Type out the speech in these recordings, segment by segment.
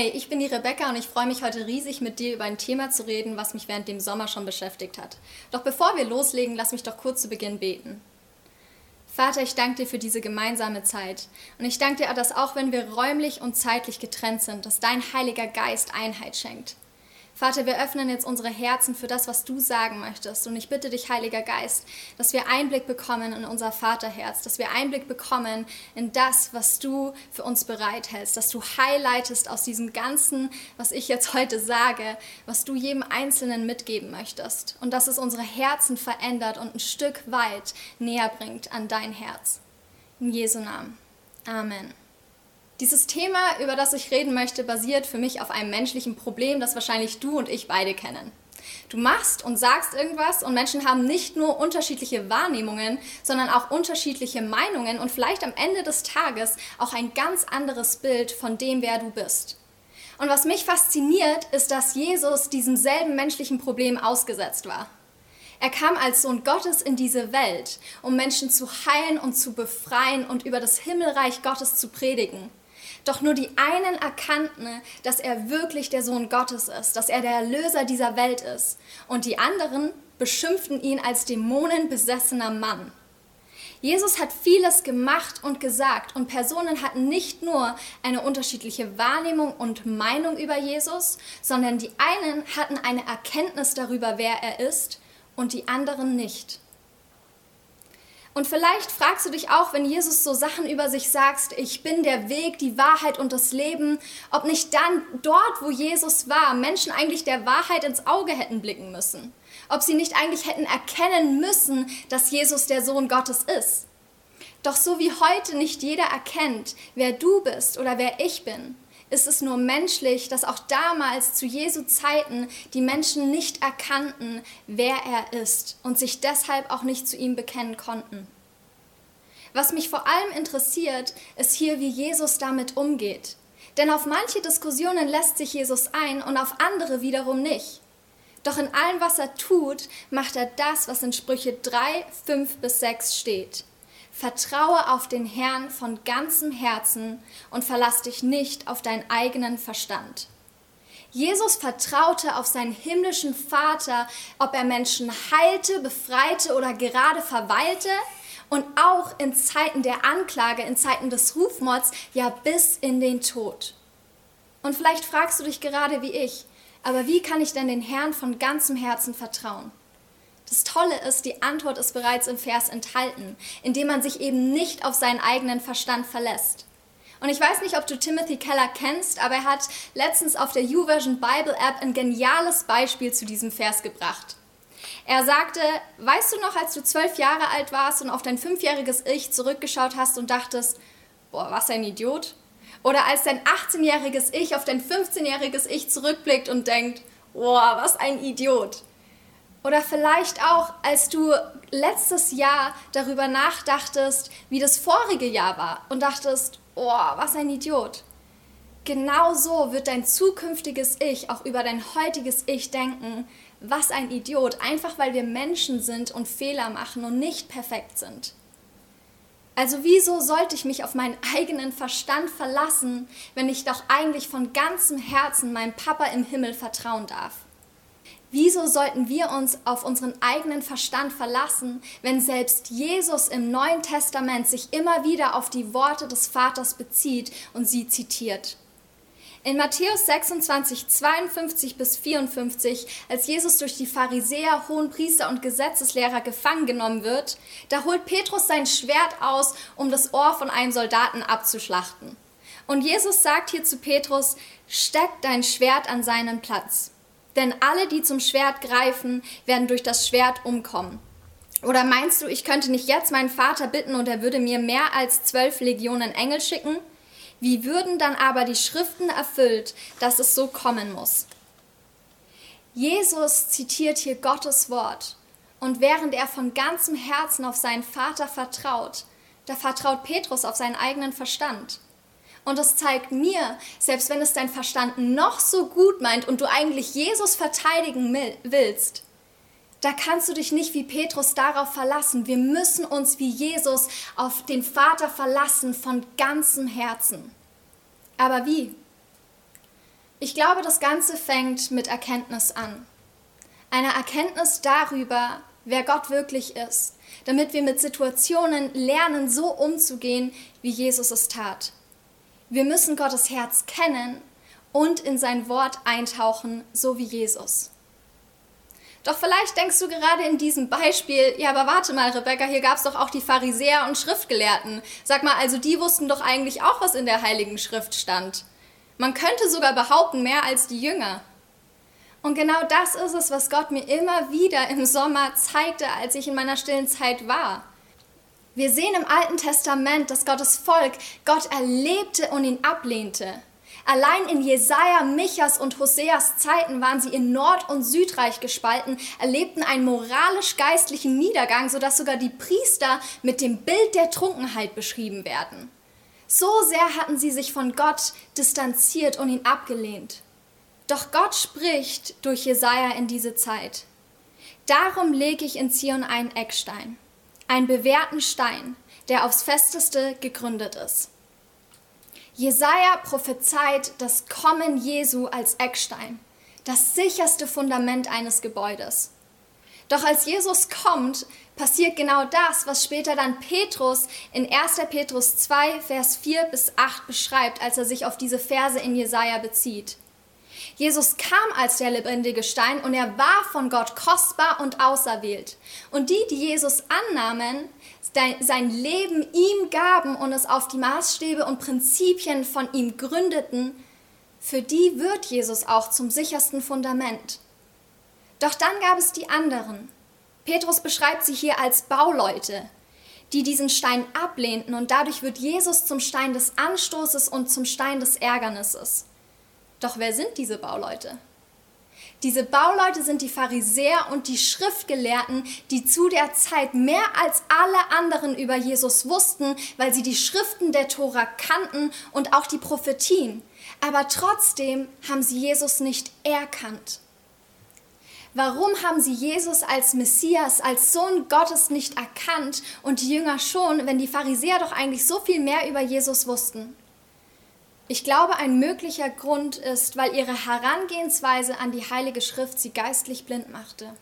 Hey, ich bin die Rebecca und ich freue mich heute riesig mit dir über ein Thema zu reden, was mich während dem Sommer schon beschäftigt hat. Doch bevor wir loslegen, lass mich doch kurz zu Beginn beten. Vater, ich danke dir für diese gemeinsame Zeit. Und ich danke dir, dass auch wenn wir räumlich und zeitlich getrennt sind, dass dein Heiliger Geist Einheit schenkt. Vater, wir öffnen jetzt unsere Herzen für das, was du sagen möchtest. Und ich bitte dich, Heiliger Geist, dass wir Einblick bekommen in unser Vaterherz, dass wir Einblick bekommen in das, was du für uns bereithältst, dass du highlightest aus diesem Ganzen, was ich jetzt heute sage, was du jedem Einzelnen mitgeben möchtest. Und dass es unsere Herzen verändert und ein Stück weit näher bringt an dein Herz. In Jesu Namen. Amen. Dieses Thema, über das ich reden möchte, basiert für mich auf einem menschlichen Problem, das wahrscheinlich du und ich beide kennen. Du machst und sagst irgendwas und Menschen haben nicht nur unterschiedliche Wahrnehmungen, sondern auch unterschiedliche Meinungen und vielleicht am Ende des Tages auch ein ganz anderes Bild von dem, wer du bist. Und was mich fasziniert, ist, dass Jesus diesem selben menschlichen Problem ausgesetzt war. Er kam als Sohn Gottes in diese Welt, um Menschen zu heilen und zu befreien und über das Himmelreich Gottes zu predigen. Doch nur die einen erkannten, dass er wirklich der Sohn Gottes ist, dass er der Erlöser dieser Welt ist. Und die anderen beschimpften ihn als dämonenbesessener Mann. Jesus hat vieles gemacht und gesagt und Personen hatten nicht nur eine unterschiedliche Wahrnehmung und Meinung über Jesus, sondern die einen hatten eine Erkenntnis darüber, wer er ist und die anderen nicht. Und vielleicht fragst du dich auch, wenn Jesus so Sachen über sich sagt, ich bin der Weg, die Wahrheit und das Leben, ob nicht dann dort, wo Jesus war, Menschen eigentlich der Wahrheit ins Auge hätten blicken müssen. Ob sie nicht eigentlich hätten erkennen müssen, dass Jesus der Sohn Gottes ist. Doch so wie heute nicht jeder erkennt, wer du bist oder wer ich bin, ist es nur menschlich, dass auch damals zu Jesu Zeiten die Menschen nicht erkannten, wer er ist und sich deshalb auch nicht zu ihm bekennen konnten. Was mich vor allem interessiert, ist hier, wie Jesus damit umgeht. Denn auf manche Diskussionen lässt sich Jesus ein und auf andere wiederum nicht. Doch in allem, was er tut, macht er das, was in Sprüche 3, 5 bis 6 steht. Vertraue auf den Herrn von ganzem Herzen und verlass dich nicht auf deinen eigenen Verstand. Jesus vertraute auf seinen himmlischen Vater, ob er Menschen heilte, befreite oder gerade verweilte und auch in Zeiten der Anklage, in Zeiten des Rufmords, ja bis in den Tod. Und vielleicht fragst du dich gerade wie ich, aber wie kann ich denn den Herrn von ganzem Herzen vertrauen? Das Tolle ist, die Antwort ist bereits im Vers enthalten, indem man sich eben nicht auf seinen eigenen Verstand verlässt. Und ich weiß nicht, ob du Timothy Keller kennst, aber er hat letztens auf der YouVersion Bible App ein geniales Beispiel zu diesem Vers gebracht. Er sagte, weißt du noch, als du zwölf Jahre alt warst und auf dein fünfjähriges Ich zurückgeschaut hast und dachtest, boah, was ein Idiot? Oder als dein 18-jähriges Ich auf dein 15-jähriges Ich zurückblickt und denkt, boah, was ein Idiot? Oder vielleicht auch, als du letztes Jahr darüber nachdachtest, wie das vorige Jahr war und dachtest, oh, was ein Idiot. Genau so wird dein zukünftiges Ich auch über dein heutiges Ich denken, was ein Idiot, einfach weil wir Menschen sind und Fehler machen und nicht perfekt sind. Also wieso sollte ich mich auf meinen eigenen Verstand verlassen, wenn ich doch eigentlich von ganzem Herzen meinem Papa im Himmel vertrauen darf? Wieso sollten wir uns auf unseren eigenen Verstand verlassen, wenn selbst Jesus im Neuen Testament sich immer wieder auf die Worte des Vaters bezieht und sie zitiert? In Matthäus 26, 52 bis 54, als Jesus durch die Pharisäer, Hohenpriester und Gesetzeslehrer gefangen genommen wird, da holt Petrus sein Schwert aus, um das Ohr von einem Soldaten abzuschlachten. Und Jesus sagt hier zu Petrus, steck dein Schwert an seinen Platz. Denn alle, die zum Schwert greifen, werden durch das Schwert umkommen. Oder meinst du, ich könnte nicht jetzt meinen Vater bitten und er würde mir mehr als zwölf Legionen Engel schicken? Wie würden dann aber die Schriften erfüllt, dass es so kommen muss? Jesus zitiert hier Gottes Wort. Und während er von ganzem Herzen auf seinen Vater vertraut, da vertraut Petrus auf seinen eigenen Verstand. Und es zeigt mir, selbst wenn es dein Verstand noch so gut meint und du eigentlich Jesus verteidigen willst, da kannst du dich nicht wie Petrus darauf verlassen. Wir müssen uns wie Jesus auf den Vater verlassen von ganzem Herzen. Aber wie? Ich glaube, das Ganze fängt mit Erkenntnis an. Eine Erkenntnis darüber, wer Gott wirklich ist, damit wir mit Situationen lernen, so umzugehen, wie Jesus es tat. Wir müssen Gottes Herz kennen und in sein Wort eintauchen, so wie Jesus. Doch vielleicht denkst du gerade in diesem Beispiel, ja, aber warte mal, Rebecca, hier gab es doch auch die Pharisäer und Schriftgelehrten. Sag mal, also die wussten doch eigentlich auch, was in der Heiligen Schrift stand. Man könnte sogar behaupten, mehr als die Jünger. Und genau das ist es, was Gott mir immer wieder im Sommer zeigte, als ich in meiner stillen Zeit war. Wir sehen im Alten Testament, dass Gottes Volk Gott erlebte und ihn ablehnte. Allein in Jesaja, Michas und Hoseas Zeiten waren sie in Nord- und Südreich gespalten, erlebten einen moralisch-geistlichen Niedergang, sodass sogar die Priester mit dem Bild der Trunkenheit beschrieben werden. So sehr hatten sie sich von Gott distanziert und ihn abgelehnt. Doch Gott spricht durch Jesaja in diese Zeit. Darum lege ich in Zion einen Eckstein, einen bewährten Stein, der aufs Festeste gegründet ist. Jesaja prophezeit das Kommen Jesu als Eckstein, das sicherste Fundament eines Gebäudes. Doch als Jesus kommt, passiert genau das, was später dann Petrus in 1. Petrus 2, Vers 4 bis 8 beschreibt, als er sich auf diese Verse in Jesaja bezieht. Jesus kam als der lebendige Stein und er war von Gott kostbar und auserwählt. Und die, die Jesus annahmen, sein Leben ihm gaben und es auf die Maßstäbe und Prinzipien von ihm gründeten, für die wird Jesus auch zum sichersten Fundament. Doch dann gab es die anderen. Petrus beschreibt sie hier als Bauleute, die diesen Stein ablehnten und dadurch wird Jesus zum Stein des Anstoßes und zum Stein des Ärgernisses. Doch wer sind diese Bauleute? Diese Bauleute sind die Pharisäer und die Schriftgelehrten, die zu der Zeit mehr als alle anderen über Jesus wussten, weil sie die Schriften der Tora kannten und auch die Prophetien. Aber trotzdem haben sie Jesus nicht erkannt. Warum haben sie Jesus als Messias, als Sohn Gottes nicht erkannt und die Jünger schon, wenn die Pharisäer doch eigentlich so viel mehr über Jesus wussten? Ich glaube, ein möglicher Grund ist, weil ihre Herangehensweise an die Heilige Schrift sie geistlich blind machte.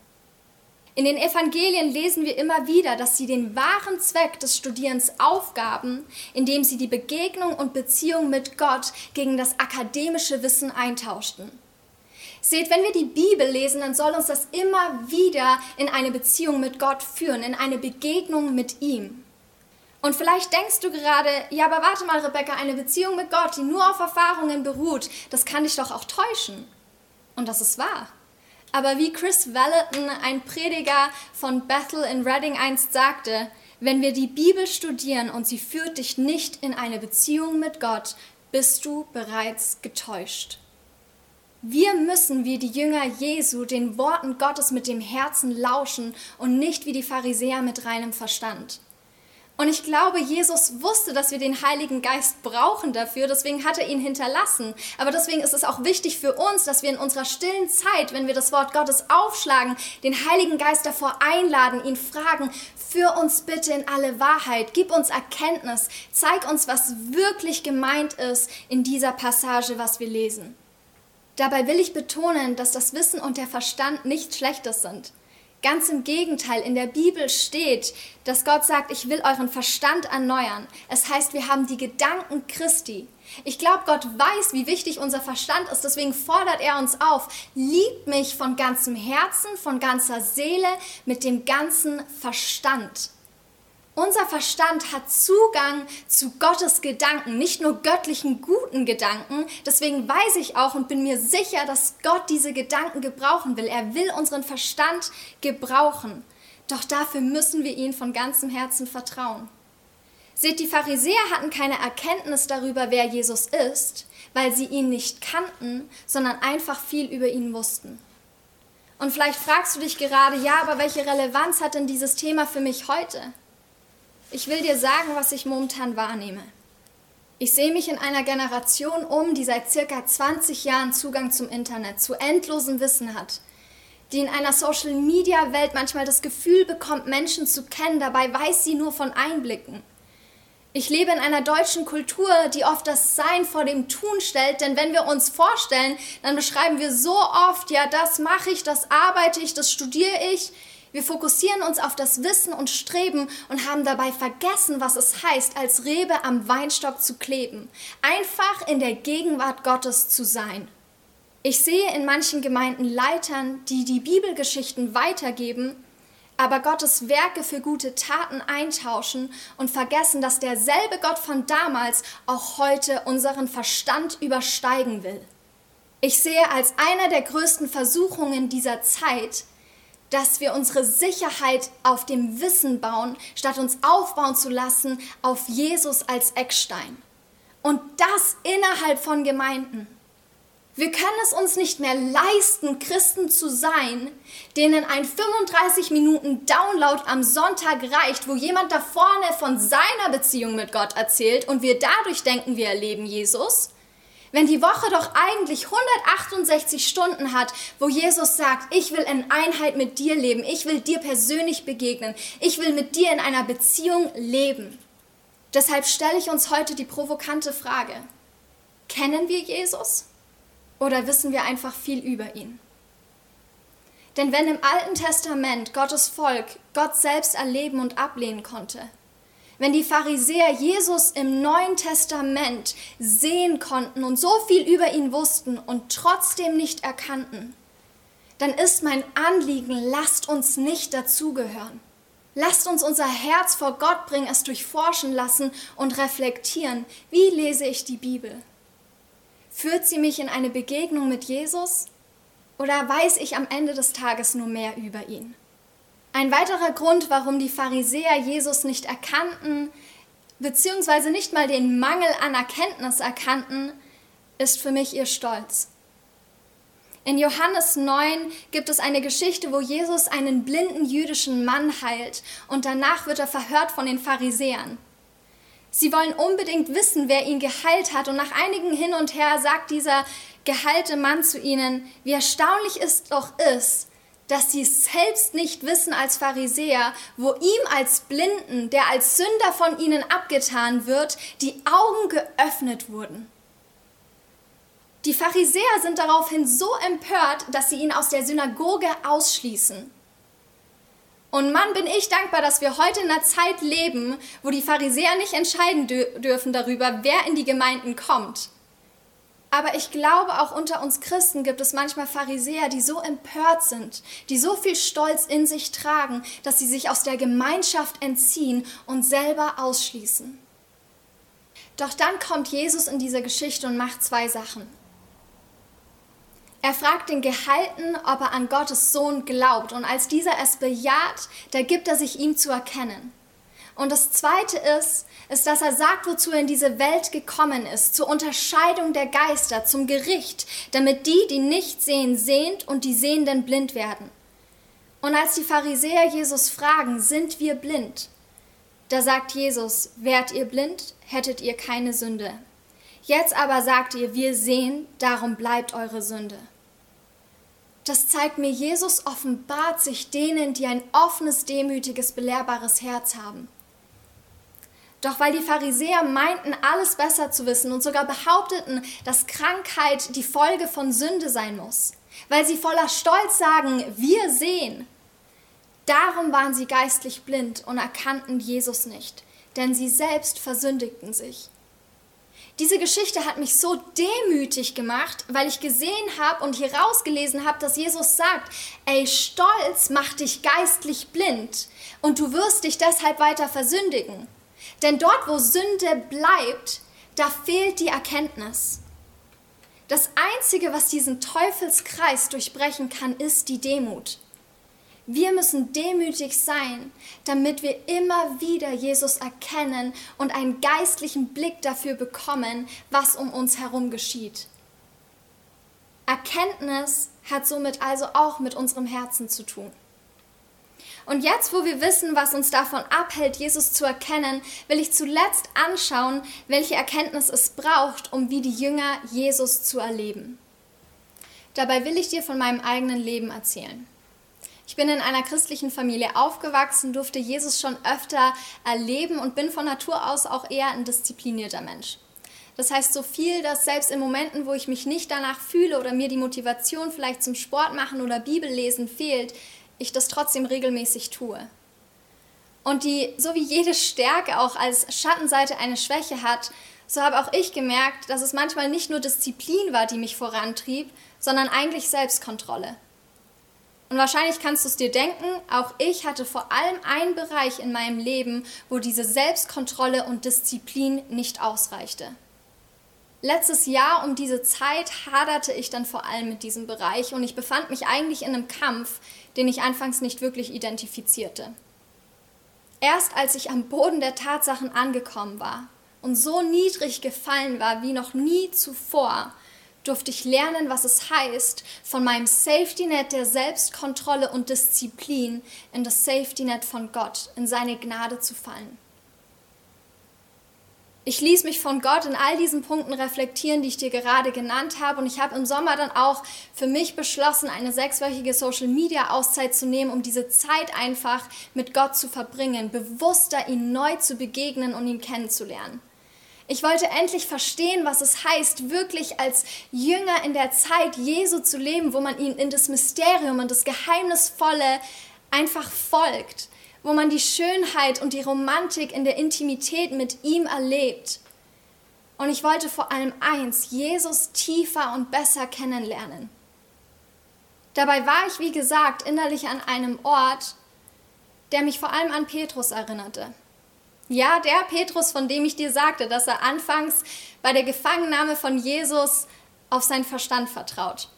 In den Evangelien lesen wir immer wieder, dass sie den wahren Zweck des Studierens aufgaben, indem sie die Begegnung und Beziehung mit Gott gegen das akademische Wissen eintauschten. Seht, wenn wir die Bibel lesen, dann soll uns das immer wieder in eine Beziehung mit Gott führen, in eine Begegnung mit ihm. Und vielleicht denkst du gerade, ja, aber warte mal, Rebecca, eine Beziehung mit Gott, die nur auf Erfahrungen beruht, das kann dich doch auch täuschen. Und das ist wahr. Aber wie Chris Valentin, ein Prediger von Bethel in Reading einst sagte, wenn wir die Bibel studieren und sie führt dich nicht in eine Beziehung mit Gott, bist du bereits getäuscht. Wir müssen wie die Jünger Jesu den Worten Gottes mit dem Herzen lauschen und nicht wie die Pharisäer mit reinem Verstand. Und ich glaube, Jesus wusste, dass wir den Heiligen Geist brauchen dafür, deswegen hat er ihn hinterlassen. Aber deswegen ist es auch wichtig für uns, dass wir in unserer stillen Zeit, wenn wir das Wort Gottes aufschlagen, den Heiligen Geist davor einladen, ihn fragen, führ uns bitte in alle Wahrheit, gib uns Erkenntnis, zeig uns, was wirklich gemeint ist in dieser Passage, was wir lesen. Dabei will ich betonen, dass das Wissen und der Verstand nichts Schlechtes sind. Ganz im Gegenteil, in der Bibel steht, dass Gott sagt, ich will euren Verstand erneuern. Es heißt, wir haben die Gedanken Christi. Ich glaube, Gott weiß, wie wichtig unser Verstand ist, deswegen fordert er uns auf, liebt mich von ganzem Herzen, von ganzer Seele, mit dem ganzen Verstand. Unser Verstand hat Zugang zu Gottes Gedanken, nicht nur göttlichen guten Gedanken. Deswegen weiß ich auch und bin mir sicher, dass Gott diese Gedanken gebrauchen will. Er will unseren Verstand gebrauchen. Doch dafür müssen wir ihm von ganzem Herzen vertrauen. Seht, die Pharisäer hatten keine Erkenntnis darüber, wer Jesus ist, weil sie ihn nicht kannten, sondern einfach viel über ihn wussten. Und vielleicht fragst du dich gerade, ja, aber welche Relevanz hat denn dieses Thema für mich heute? Ich will dir sagen, was ich momentan wahrnehme. Ich sehe mich in einer Generation um, die seit circa 20 Jahren Zugang zum Internet, zu endlosem Wissen hat, die in einer Social-Media-Welt manchmal das Gefühl bekommt, Menschen zu kennen, dabei weiß sie nur von Einblicken. Ich lebe in einer deutschen Kultur, die oft das Sein vor dem Tun stellt, denn wenn wir uns vorstellen, dann beschreiben wir so oft, ja, das mache ich, das arbeite ich, das studiere ich. Wir fokussieren uns auf das Wissen und Streben und haben dabei vergessen, was es heißt, als Rebe am Weinstock zu kleben, einfach in der Gegenwart Gottes zu sein. Ich sehe in manchen Gemeinden Leitern, die die Bibelgeschichten weitergeben aber Gottes Werke für gute Taten eintauschen und vergessen, dass derselbe Gott von damals auch heute unseren Verstand übersteigen will. Ich sehe als einer der größten Versuchungen dieser Zeit, dass wir unsere Sicherheit auf dem Wissen bauen, statt uns aufbauen zu lassen auf Jesus als Eckstein. Und das innerhalb von Gemeinden. Wir können es uns nicht mehr leisten, Christen zu sein, denen ein 35 Minuten Download am Sonntag reicht, wo jemand da vorne von seiner Beziehung mit Gott erzählt und wir dadurch denken, wir erleben Jesus. Wenn die Woche doch eigentlich 168 Stunden hat, wo Jesus sagt, ich will in Einheit mit dir leben, ich will dir persönlich begegnen, ich will mit dir in einer Beziehung leben. Deshalb stelle ich uns heute die provokante Frage, kennen wir Jesus? Oder wissen wir einfach viel über ihn? Denn wenn im Alten Testament Gottes Volk Gott selbst erleben und ablehnen konnte, wenn die Pharisäer Jesus im Neuen Testament sehen konnten und so viel über ihn wussten und trotzdem nicht erkannten, dann ist mein Anliegen, lasst uns nicht dazugehören. Lasst uns unser Herz vor Gott bringen, es durchforschen lassen und reflektieren. Wie lese ich die Bibel? Führt sie mich in eine Begegnung mit Jesus oder weiß ich am Ende des Tages nur mehr über ihn? Ein weiterer Grund, warum die Pharisäer Jesus nicht erkannten, beziehungsweise nicht mal den Mangel an Erkenntnis erkannten, ist für mich ihr Stolz. In Johannes 9 gibt es eine Geschichte, wo Jesus einen blinden jüdischen Mann heilt und danach wird er verhört von den Pharisäern. Sie wollen unbedingt wissen, wer ihn geheilt hat. Und nach einigen Hin und Her sagt dieser geheilte Mann zu ihnen, wie erstaunlich es doch ist, dass sie selbst nicht wissen als Pharisäer, wo ihm als Blinden, der als Sünder von ihnen abgetan wird, die Augen geöffnet wurden. Die Pharisäer sind daraufhin so empört, dass sie ihn aus der Synagoge ausschließen. Und Mann, bin ich dankbar, dass wir heute in einer Zeit leben, wo die Pharisäer nicht entscheiden dürfen darüber, wer in die Gemeinden kommt. Aber ich glaube, auch unter uns Christen gibt es manchmal Pharisäer, die so empört sind, die so viel Stolz in sich tragen, dass sie sich aus der Gemeinschaft entziehen und selber ausschließen. Doch dann kommt Jesus in diese Geschichte und macht zwei Sachen. Er fragt den Gehalten, ob er an Gottes Sohn glaubt. Und als dieser es bejaht, da gibt er sich ihm zu erkennen. Und das Zweite ist, ist, dass er sagt, wozu er in diese Welt gekommen ist, zur Unterscheidung der Geister, zum Gericht, damit die, die nicht sehen, sehend und die Sehenden blind werden. Und als die Pharisäer Jesus fragen, sind wir blind? Da sagt Jesus, wärt ihr blind, hättet ihr keine Sünde. Jetzt aber sagt ihr, wir sehen, darum bleibt eure Sünde. Das zeigt mir, Jesus offenbart sich denen, die ein offenes, demütiges, belehrbares Herz haben. Doch weil die Pharisäer meinten, alles besser zu wissen und sogar behaupteten, dass Krankheit die Folge von Sünde sein muss, weil sie voller Stolz sagen, wir sehen, darum waren sie geistlich blind und erkannten Jesus nicht, denn sie selbst versündigten sich. Diese Geschichte hat mich so demütig gemacht, weil ich gesehen habe und hier rausgelesen habe, dass Jesus sagt, ey, Stolz macht dich geistlich blind und du wirst dich deshalb weiter versündigen. Denn dort, wo Sünde bleibt, da fehlt die Erkenntnis. Das Einzige, was diesen Teufelskreis durchbrechen kann, ist die Demut. Wir müssen demütig sein, damit wir immer wieder Jesus erkennen und einen geistlichen Blick dafür bekommen, was um uns herum geschieht. Erkenntnis hat somit also auch mit unserem Herzen zu tun. Und jetzt, wo wir wissen, was uns davon abhält, Jesus zu erkennen, will ich zuletzt anschauen, welche Erkenntnis es braucht, um wie die Jünger Jesus zu erleben. Dabei will ich dir von meinem eigenen Leben erzählen. Ich bin in einer christlichen Familie aufgewachsen, durfte Jesus schon öfter erleben und bin von Natur aus auch eher ein disziplinierter Mensch. Das heißt so viel, dass selbst in Momenten, wo ich mich nicht danach fühle oder mir die Motivation vielleicht zum Sport machen oder Bibellesen fehlt, ich das trotzdem regelmäßig tue. Und die, so wie jede Stärke auch als Schattenseite eine Schwäche hat, so habe auch ich gemerkt, dass es manchmal nicht nur Disziplin war, die mich vorantrieb, sondern eigentlich Selbstkontrolle. Und wahrscheinlich kannst du es dir denken, auch ich hatte vor allem einen Bereich in meinem Leben, wo diese Selbstkontrolle und Disziplin nicht ausreichte. Letztes Jahr um diese Zeit haderte ich dann vor allem mit diesem Bereich und ich befand mich eigentlich in einem Kampf, den ich anfangs nicht wirklich identifizierte. Erst als ich am Boden der Tatsachen angekommen war und so niedrig gefallen war wie noch nie zuvor, durfte ich lernen, was es heißt, von meinem Safety Net der Selbstkontrolle und Disziplin in das Safety Net von Gott, in seine Gnade zu fallen. Ich ließ mich von Gott in all diesen Punkten reflektieren, die ich dir gerade genannt habe. Und ich habe im Sommer dann auch für mich beschlossen, eine sechswöchige Social-Media-Auszeit zu nehmen, um diese Zeit einfach mit Gott zu verbringen, bewusster ihm neu zu begegnen und ihn kennenzulernen. Ich wollte endlich verstehen, was es heißt, wirklich als Jünger in der Zeit Jesu zu leben, wo man ihn in das Mysterium und das Geheimnisvolle einfach folgt, wo man die Schönheit und die Romantik in der Intimität mit ihm erlebt. Und ich wollte vor allem eins, Jesus tiefer und besser kennenlernen. Dabei war ich, wie gesagt, innerlich an einem Ort, der mich vor allem an Petrus erinnerte. Ja, der Petrus, von dem ich dir sagte, dass er anfangs bei der Gefangennahme von Jesus auf seinen Verstand vertraut.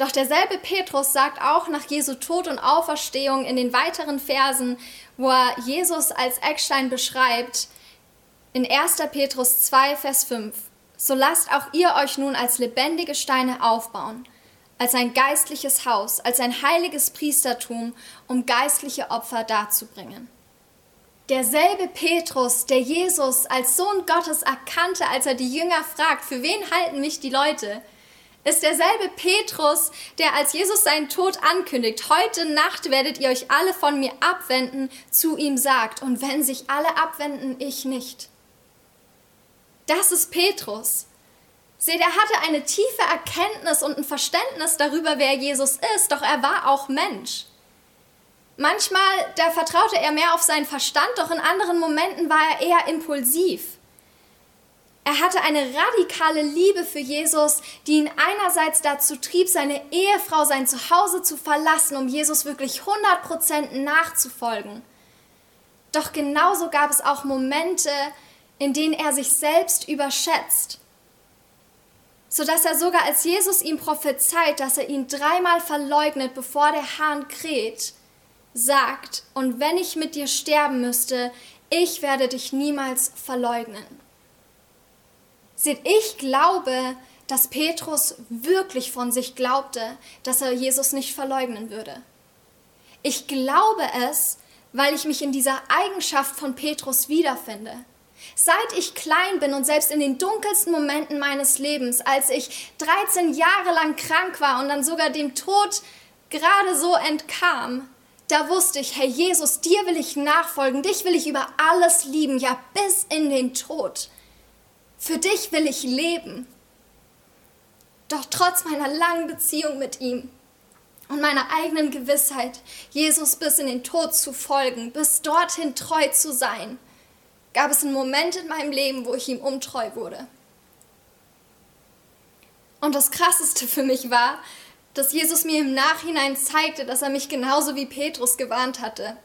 Doch derselbe Petrus sagt auch nach Jesu Tod und Auferstehung in den weiteren Versen, wo er Jesus als Eckstein beschreibt, in 1. Petrus 2, Vers 5, so lasst auch ihr euch nun als lebendige Steine aufbauen, als ein geistliches Haus, als ein heiliges Priestertum, um geistliche Opfer darzubringen. Derselbe Petrus, der Jesus als Sohn Gottes erkannte, als er die Jünger fragt, für wen halten mich die Leute, ist derselbe Petrus, der als Jesus seinen Tod ankündigt, heute Nacht werdet ihr euch alle von mir abwenden, zu ihm sagt, und wenn sich alle abwenden, ich nicht. Das ist Petrus. Seht, er hatte eine tiefe Erkenntnis und ein Verständnis darüber, wer Jesus ist, doch er war auch Mensch. Manchmal, da vertraute er mehr auf seinen Verstand, doch in anderen Momenten war er eher impulsiv. Er hatte eine radikale Liebe für Jesus, die ihn einerseits dazu trieb, seine Ehefrau, sein Zuhause zu verlassen, um Jesus wirklich 100% nachzufolgen. Doch genauso gab es auch Momente, in denen er sich selbst überschätzt, sodass er sogar als Jesus ihm prophezeit, dass er ihn dreimal verleugnet, bevor der Hahn kräht, sagt, und wenn ich mit dir sterben müsste, ich werde dich niemals verleugnen. Seht, ich glaube, dass Petrus wirklich von sich glaubte, dass er Jesus nicht verleugnen würde. Ich glaube es, weil ich mich in dieser Eigenschaft von Petrus wiederfinde. Seit ich klein bin und selbst in den dunkelsten Momenten meines Lebens, als ich 13 Jahre lang krank war und dann sogar dem Tod gerade so entkam, da wusste ich, Herr Jesus, dir will ich nachfolgen, dich will ich über alles lieben, ja bis in den Tod. Für dich will ich leben. Doch trotz meiner langen Beziehung mit ihm und meiner eigenen Gewissheit, Jesus bis in den Tod zu folgen, bis dorthin treu zu sein, gab es einen Moment in meinem Leben, wo ich ihm untreu wurde. Und das Krasseste für mich war, dass Jesus mir im Nachhinein zeigte, dass er mich genauso wie Petrus gewarnt hatte.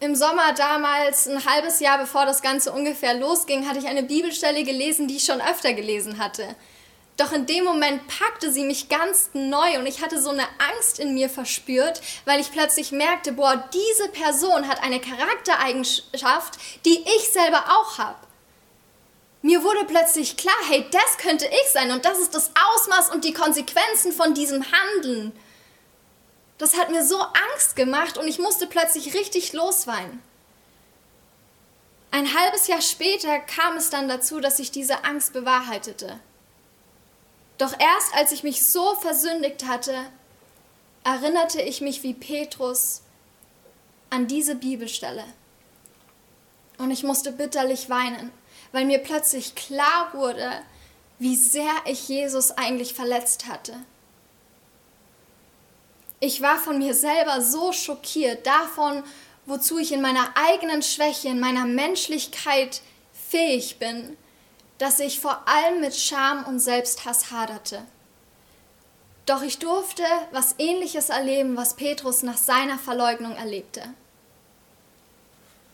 Im Sommer damals, ein halbes Jahr bevor das Ganze ungefähr losging, hatte ich eine Bibelstelle gelesen, die ich schon öfter gelesen hatte. Doch in dem Moment packte sie mich ganz neu und ich hatte so eine Angst in mir verspürt, weil ich plötzlich merkte, boah, diese Person hat eine Charaktereigenschaft, die ich selber auch habe mir wurde plötzlich klar, hey, das könnte ich sein und das ist das Ausmaß und die Konsequenzen von diesem Handeln. Das hat mir so Angst gemacht und ich musste plötzlich richtig losweinen. Ein halbes Jahr später kam es dann dazu, dass sich diese Angst bewahrheitete. Doch erst als ich mich so versündigt hatte, erinnerte ich mich wie Petrus an diese Bibelstelle. Und ich musste bitterlich weinen, weil mir plötzlich klar wurde, wie sehr ich Jesus eigentlich verletzt hatte. Ich war von mir selber so schockiert davon, wozu ich in meiner eigenen Schwäche, in meiner Menschlichkeit fähig bin, dass ich vor allem mit Scham und Selbsthass haderte. Doch ich durfte was ähnliches erleben, was Petrus nach seiner Verleugnung erlebte.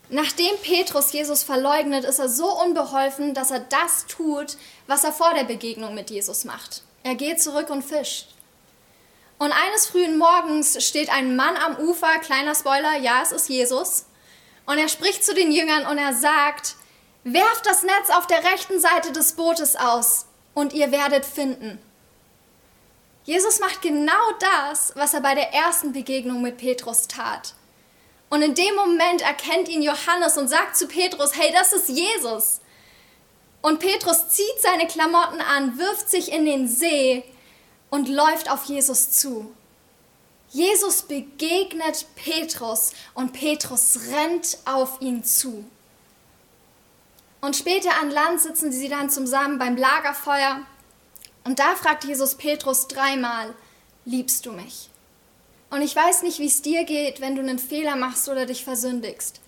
Nachdem Petrus Jesus verleugnet, ist er so unbeholfen, dass er das tut, was er vor der Begegnung mit Jesus macht. Er geht zurück und fischt. Und eines frühen Morgens steht ein Mann am Ufer, kleiner Spoiler, ja, es ist Jesus, und er spricht zu den Jüngern und er sagt, werft das Netz auf der rechten Seite des Bootes aus und ihr werdet finden. Jesus macht genau das, was er bei der ersten Begegnung mit Petrus tat. Und in dem Moment erkennt ihn Johannes und sagt zu Petrus, hey, das ist Jesus. Und Petrus zieht seine Klamotten an, wirft sich in den See und läuft auf Jesus zu. Jesus begegnet Petrus und Petrus rennt auf ihn zu. Und später an Land sitzen sie dann zusammen beim Lagerfeuer und da fragt Jesus Petrus dreimal, liebst du mich? Und ich weiß nicht, wie es dir geht, wenn du einen Fehler machst oder dich versündigst.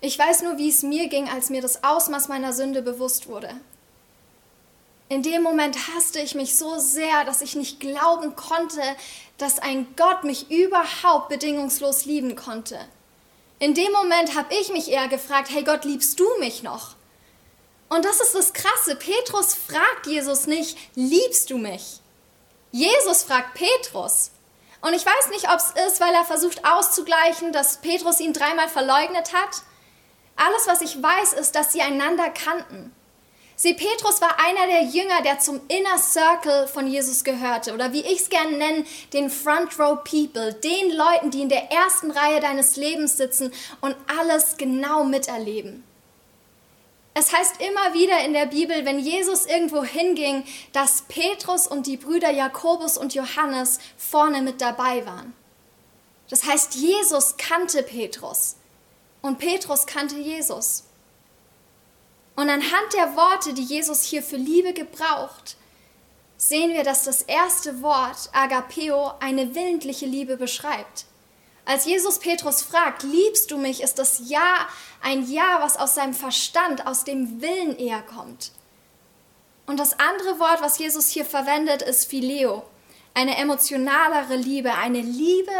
Ich weiß nur, wie es mir ging, als mir das Ausmaß meiner Sünde bewusst wurde. In dem Moment hasste ich mich so sehr, dass ich nicht glauben konnte, dass ein Gott mich überhaupt bedingungslos lieben konnte. In dem Moment habe ich mich eher gefragt, hey Gott, liebst du mich noch? Und das ist das Krasse. Petrus fragt Jesus nicht, liebst du mich? Jesus fragt Petrus, und ich weiß nicht, ob es ist, weil er versucht auszugleichen, dass Petrus ihn dreimal verleugnet hat. Alles, was ich weiß, ist, dass sie einander kannten. Sie, Petrus war einer der Jünger, der zum Inner Circle von Jesus gehörte. Oder wie ich es gerne nenne, den Front Row People. Den Leuten, die in der ersten Reihe deines Lebens sitzen und alles genau miterleben. Es heißt immer wieder in der Bibel, wenn Jesus irgendwo hinging, dass Petrus und die Brüder Jakobus und Johannes vorne mit dabei waren. Das heißt, Jesus kannte Petrus und Petrus kannte Jesus. Und anhand der Worte, die Jesus hier für Liebe gebraucht, sehen wir, dass das erste Wort Agapeo eine willentliche Liebe beschreibt. Als Jesus Petrus fragt, liebst du mich, ist das Ja ein Ja, was aus seinem Verstand, aus dem Willen eher kommt. Und das andere Wort, was Jesus hier verwendet, ist Phileo, eine emotionalere Liebe, eine Liebe,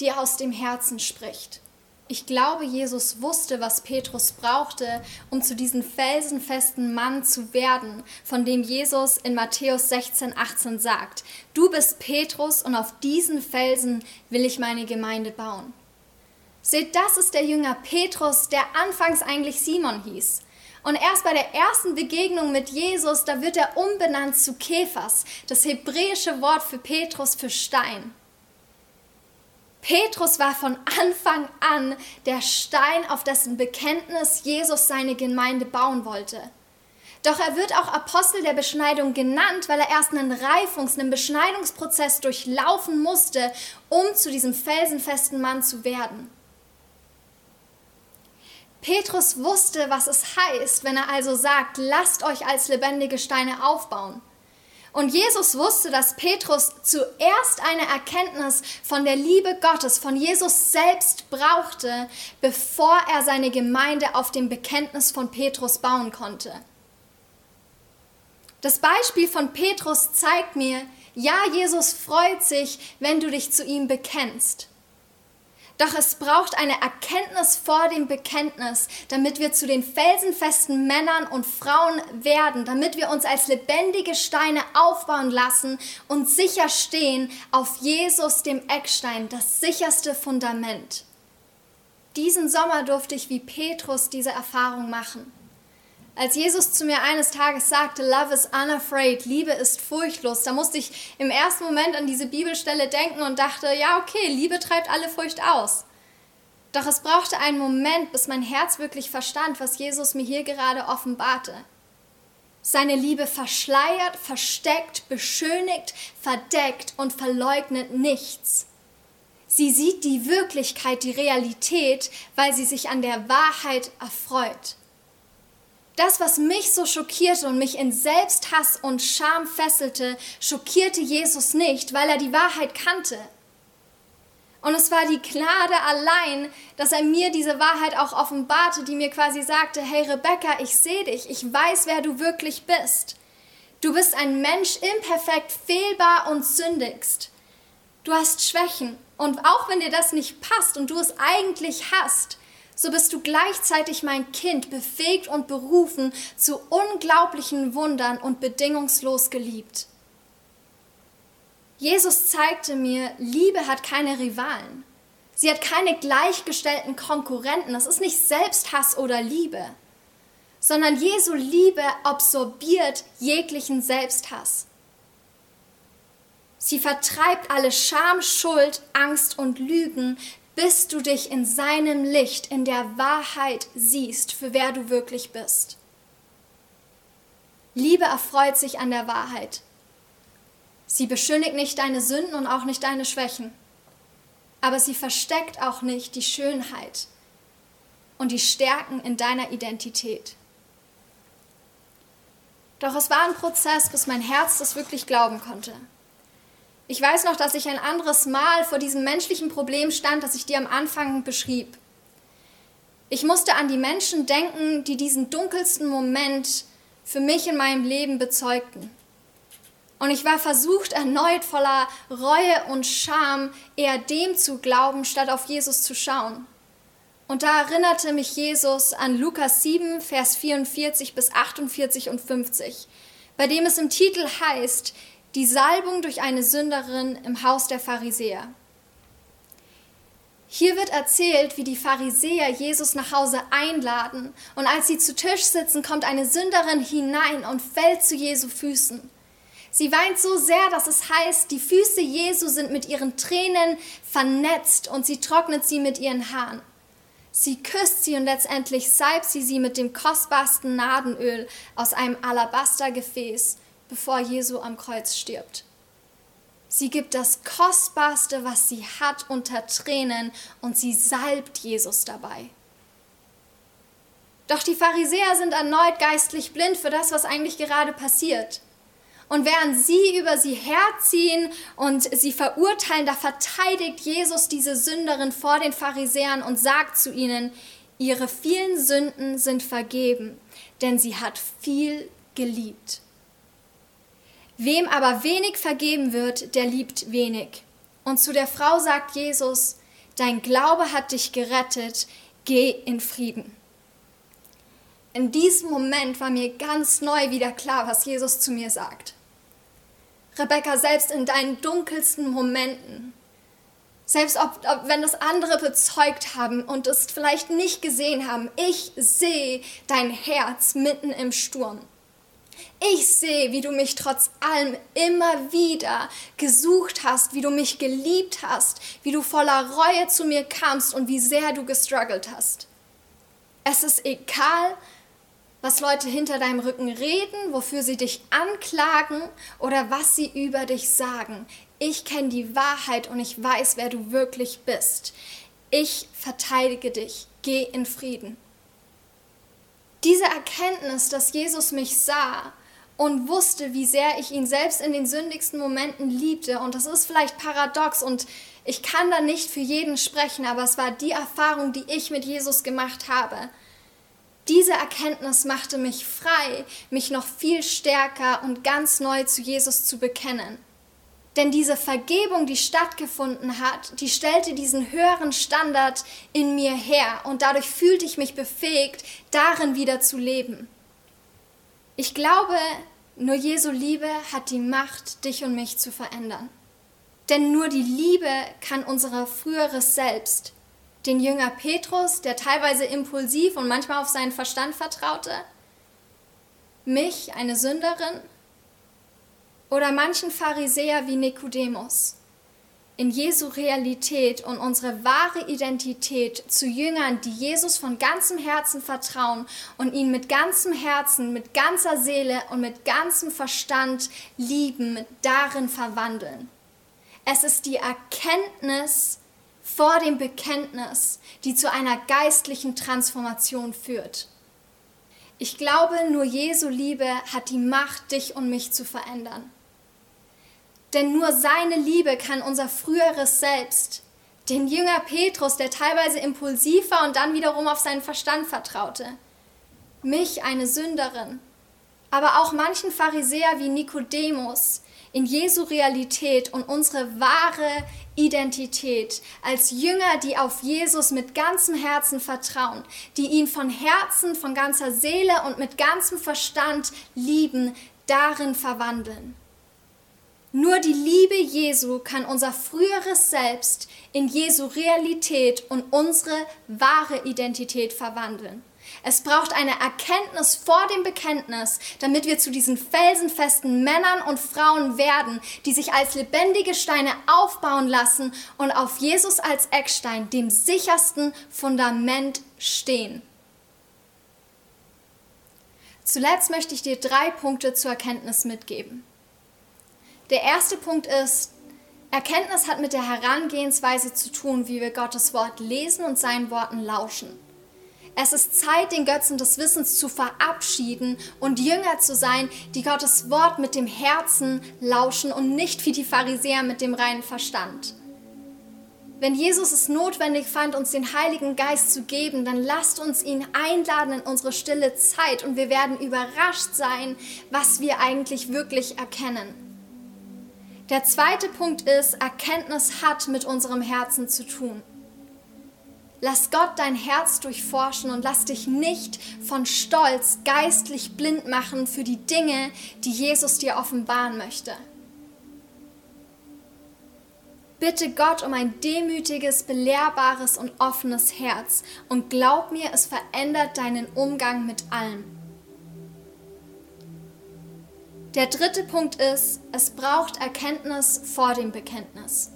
die aus dem Herzen spricht. Ich glaube, Jesus wusste, was Petrus brauchte, um zu diesem felsenfesten Mann zu werden, von dem Jesus in Matthäus 16, 18 sagt, du bist Petrus und auf diesen Felsen will ich meine Gemeinde bauen. Seht, das ist der Jünger Petrus, der anfangs eigentlich Simon hieß. Und erst bei der ersten Begegnung mit Jesus, da wird er umbenannt zu Kephas, das hebräische Wort für Petrus für Stein. Petrus war von Anfang an der Stein, auf dessen Bekenntnis Jesus seine Gemeinde bauen wollte. Doch er wird auch Apostel der Beschneidung genannt, weil er erst einen Reifungs-, einen Beschneidungsprozess durchlaufen musste, um zu diesem felsenfesten Mann zu werden. Petrus wusste, was es heißt, wenn er also sagt, lasst euch als lebendige Steine aufbauen. Und Jesus wusste, dass Petrus zuerst eine Erkenntnis von der Liebe Gottes, von Jesus selbst brauchte, bevor er seine Gemeinde auf dem Bekenntnis von Petrus bauen konnte. Das Beispiel von Petrus zeigt mir, ja, Jesus freut sich, wenn du dich zu ihm bekennst. Doch es braucht eine Erkenntnis vor dem Bekenntnis, damit wir zu den felsenfesten Männern und Frauen werden, damit wir uns als lebendige Steine aufbauen lassen und sicher stehen auf Jesus, dem Eckstein, das sicherste Fundament. Diesen Sommer durfte ich wie Petrus diese Erfahrung machen. Als Jesus zu mir eines Tages sagte, Love is unafraid, Liebe ist furchtlos, da musste ich im ersten Moment an diese Bibelstelle denken und dachte, ja, okay, Liebe treibt alle Furcht aus. Doch es brauchte einen Moment, bis mein Herz wirklich verstand, was Jesus mir hier gerade offenbarte. Seine Liebe verschleiert, versteckt, beschönigt, verdeckt und verleugnet nichts. Sie sieht die Wirklichkeit, die Realität, weil sie sich an der Wahrheit erfreut. Das, was mich so schockierte und mich in Selbsthass und Scham fesselte, schockierte Jesus nicht, weil er die Wahrheit kannte. Und es war die Gnade allein, dass er mir diese Wahrheit auch offenbarte, die mir quasi sagte, hey Rebecca, ich sehe dich, ich weiß, wer du wirklich bist. Du bist ein Mensch imperfekt, fehlbar und sündigst. Du hast Schwächen und auch wenn dir das nicht passt und du es eigentlich hast, so bist du gleichzeitig mein Kind, befähigt und berufen zu unglaublichen Wundern und bedingungslos geliebt. Jesus zeigte mir, Liebe hat keine Rivalen. Sie hat keine gleichgestellten Konkurrenten. Das ist nicht Selbsthass oder Liebe, sondern Jesu Liebe absorbiert jeglichen Selbsthass. Sie vertreibt alle Scham, Schuld, Angst und Lügen, bis du dich in seinem Licht, in der Wahrheit siehst, für wer du wirklich bist. Liebe erfreut sich an der Wahrheit. Sie beschönigt nicht deine Sünden und auch nicht deine Schwächen, aber sie versteckt auch nicht die Schönheit und die Stärken in deiner Identität. Doch es war ein Prozess, bis mein Herz das wirklich glauben konnte. Ich weiß noch, dass ich ein anderes Mal vor diesem menschlichen Problem stand, das ich dir am Anfang beschrieb. Ich musste an die Menschen denken, die diesen dunkelsten Moment für mich in meinem Leben bezeugten. Und ich war versucht, erneut voller Reue und Scham eher dem zu glauben, statt auf Jesus zu schauen. Und da erinnerte mich Jesus an Lukas 7, Vers 44 bis 48 und 50, bei dem es im Titel heißt, die Salbung durch eine Sünderin im Haus der Pharisäer. Hier wird erzählt, wie die Pharisäer Jesus nach Hause einladen und als sie zu Tisch sitzen, kommt eine Sünderin hinein und fällt zu Jesu Füßen. Sie weint so sehr, dass es heißt, die Füße Jesu sind mit ihren Tränen vernetzt und sie trocknet sie mit ihren Haaren. Sie küsst sie und letztendlich salbt sie sie mit dem kostbarsten Nadenöl aus einem Alabastergefäß bevor Jesu am Kreuz stirbt. Sie gibt das Kostbarste, was sie hat, unter Tränen und sie salbt Jesus dabei. Doch die Pharisäer sind erneut geistlich blind für das, was eigentlich gerade passiert. Und während sie über sie herziehen und sie verurteilen, da verteidigt Jesus diese Sünderin vor den Pharisäern und sagt zu ihnen, ihre vielen Sünden sind vergeben, denn sie hat viel geliebt. Wem aber wenig vergeben wird, der liebt wenig. Und zu der Frau sagt Jesus, dein Glaube hat dich gerettet, geh in Frieden. In diesem Moment war mir ganz neu wieder klar, was Jesus zu mir sagt. Rebecca, selbst in deinen dunkelsten Momenten, selbst ob, ob, wenn das andere bezeugt haben und es vielleicht nicht gesehen haben, ich sehe dein Herz mitten im Sturm. Ich sehe, wie du mich trotz allem immer wieder gesucht hast, wie du mich geliebt hast, wie du voller Reue zu mir kamst und wie sehr du gestruggelt hast. Es ist egal, was Leute hinter deinem Rücken reden, wofür sie dich anklagen oder was sie über dich sagen. Ich kenne die Wahrheit und ich weiß, wer du wirklich bist. Ich verteidige dich. Geh in Frieden. Diese Erkenntnis, dass Jesus mich sah und wusste, wie sehr ich ihn selbst in den sündigsten Momenten liebte, und das ist vielleicht paradox und ich kann da nicht für jeden sprechen, aber es war die Erfahrung, die ich mit Jesus gemacht habe. Diese Erkenntnis machte mich frei, mich noch viel stärker und ganz neu zu Jesus zu bekennen. Denn diese Vergebung, die stattgefunden hat, die stellte diesen höheren Standard in mir her und dadurch fühlte ich mich befähigt, darin wieder zu leben. Ich glaube, nur Jesu Liebe hat die Macht, dich und mich zu verändern. Denn nur die Liebe kann unser früheres Selbst, den Jünger Petrus, der teilweise impulsiv und manchmal auf seinen Verstand vertraute, mich, eine Sünderin, oder manchen Pharisäer wie Nikodemus. In Jesu Realität und unsere wahre Identität zu Jüngern, die Jesus von ganzem Herzen vertrauen und ihn mit ganzem Herzen, mit ganzer Seele und mit ganzem Verstand lieben, darin verwandeln. Es ist die Erkenntnis, vor dem Bekenntnis, die zu einer geistlichen Transformation führt. Ich glaube, nur Jesu Liebe hat die Macht, dich und mich zu verändern. Denn nur seine Liebe kann unser früheres Selbst, den Jünger Petrus, der teilweise impulsiv war und dann wiederum auf seinen Verstand vertraute, mich, eine Sünderin, aber auch manchen Pharisäer wie Nikodemus, in Jesu Realität und unsere wahre Identität als Jünger, die auf Jesus mit ganzem Herzen vertrauen, die ihn von Herzen, von ganzer Seele und mit ganzem Verstand lieben, darin verwandeln. Nur die Liebe Jesu kann unser früheres Selbst in Jesu Realität und unsere wahre Identität verwandeln. Es braucht eine Erkenntnis vor dem Bekenntnis, damit wir zu diesen felsenfesten Männern und Frauen werden, die sich als lebendige Steine aufbauen lassen und auf Jesus als Eckstein, dem sichersten Fundament, stehen. Zuletzt möchte ich dir drei Punkte zur Erkenntnis mitgeben. Der erste Punkt ist, Erkenntnis hat mit der Herangehensweise zu tun, wie wir Gottes Wort lesen und seinen Worten lauschen. Es ist Zeit, den Götzen des Wissens zu verabschieden und Jünger zu sein, die Gottes Wort mit dem Herzen lauschen und nicht wie die Pharisäer mit dem reinen Verstand. Wenn Jesus es notwendig fand, uns den Heiligen Geist zu geben, dann lasst uns ihn einladen in unsere stille Zeit und wir werden überrascht sein, was wir eigentlich wirklich erkennen. Der zweite Punkt ist, Erkenntnis hat mit unserem Herzen zu tun. Lass Gott dein Herz durchforschen und lass dich nicht von Stolz geistlich blind machen für die Dinge, die Jesus dir offenbaren möchte. Bitte Gott um ein demütiges, belehrbares und offenes Herz und glaub mir, es verändert deinen Umgang mit allem. Der dritte Punkt ist, es braucht Erkenntnis vor dem Bekenntnis.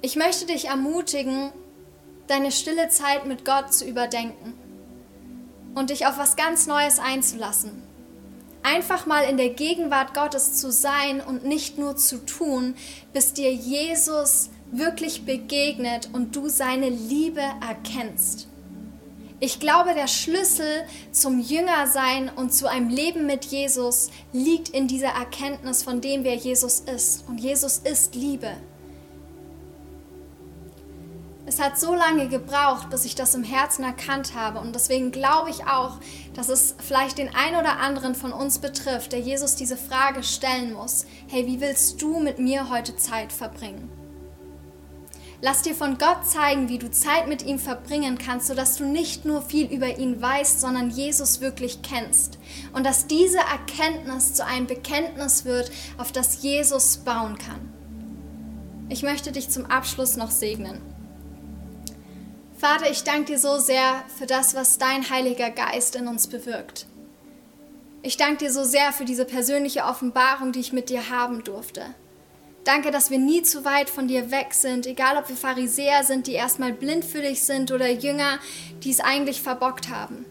Ich möchte dich ermutigen, deine stille Zeit mit Gott zu überdenken und dich auf was ganz Neues einzulassen. Einfach mal in der Gegenwart Gottes zu sein und nicht nur zu tun, bis dir Jesus wirklich begegnet und du seine Liebe erkennst. Ich glaube, der Schlüssel zum Jüngersein und zu einem Leben mit Jesus liegt in dieser Erkenntnis von dem, wer Jesus ist. Und Jesus ist Liebe. Es hat so lange gebraucht, bis ich das im Herzen erkannt habe. Und deswegen glaube ich auch, dass es vielleicht den einen oder anderen von uns betrifft, der Jesus diese Frage stellen muss. Hey, wie willst du mit mir heute Zeit verbringen? Lass dir von Gott zeigen, wie du Zeit mit ihm verbringen kannst, sodass du nicht nur viel über ihn weißt, sondern Jesus wirklich kennst. Und dass diese Erkenntnis zu einem Bekenntnis wird, auf das Jesus bauen kann. Ich möchte dich zum Abschluss noch segnen. Vater, ich danke dir so sehr für das, was dein Heiliger Geist in uns bewirkt. Ich danke dir so sehr für diese persönliche Offenbarung, die ich mit dir haben durfte. Danke, dass wir nie zu weit von dir weg sind, egal ob wir Pharisäer sind, die erstmal blind für dich sind oder Jünger, die es eigentlich verbockt haben.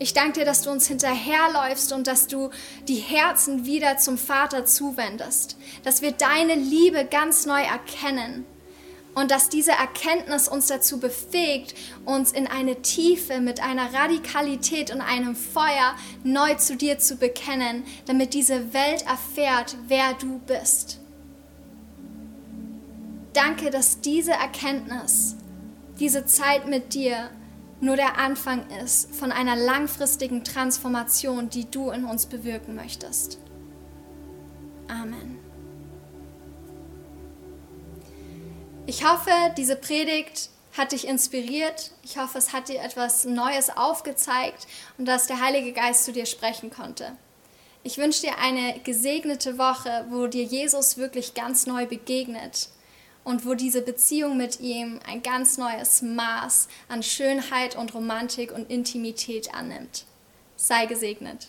Ich danke dir, dass du uns hinterherläufst und dass du die Herzen wieder zum Vater zuwendest, dass wir deine Liebe ganz neu erkennen und dass diese Erkenntnis uns dazu befähigt, uns in eine Tiefe mit einer Radikalität und einem Feuer neu zu dir zu bekennen, damit diese Welt erfährt, wer du bist. Danke, dass diese Erkenntnis, diese Zeit mit dir nur der Anfang ist von einer langfristigen Transformation, die du in uns bewirken möchtest. Amen. Ich hoffe, diese Predigt hat dich inspiriert. Ich hoffe, es hat dir etwas Neues aufgezeigt und dass der Heilige Geist zu dir sprechen konnte. Ich wünsche dir eine gesegnete Woche, wo dir Jesus wirklich ganz neu begegnet und wo diese Beziehung mit ihm ein ganz neues Maß an Schönheit und Romantik und Intimität annimmt. Sei gesegnet.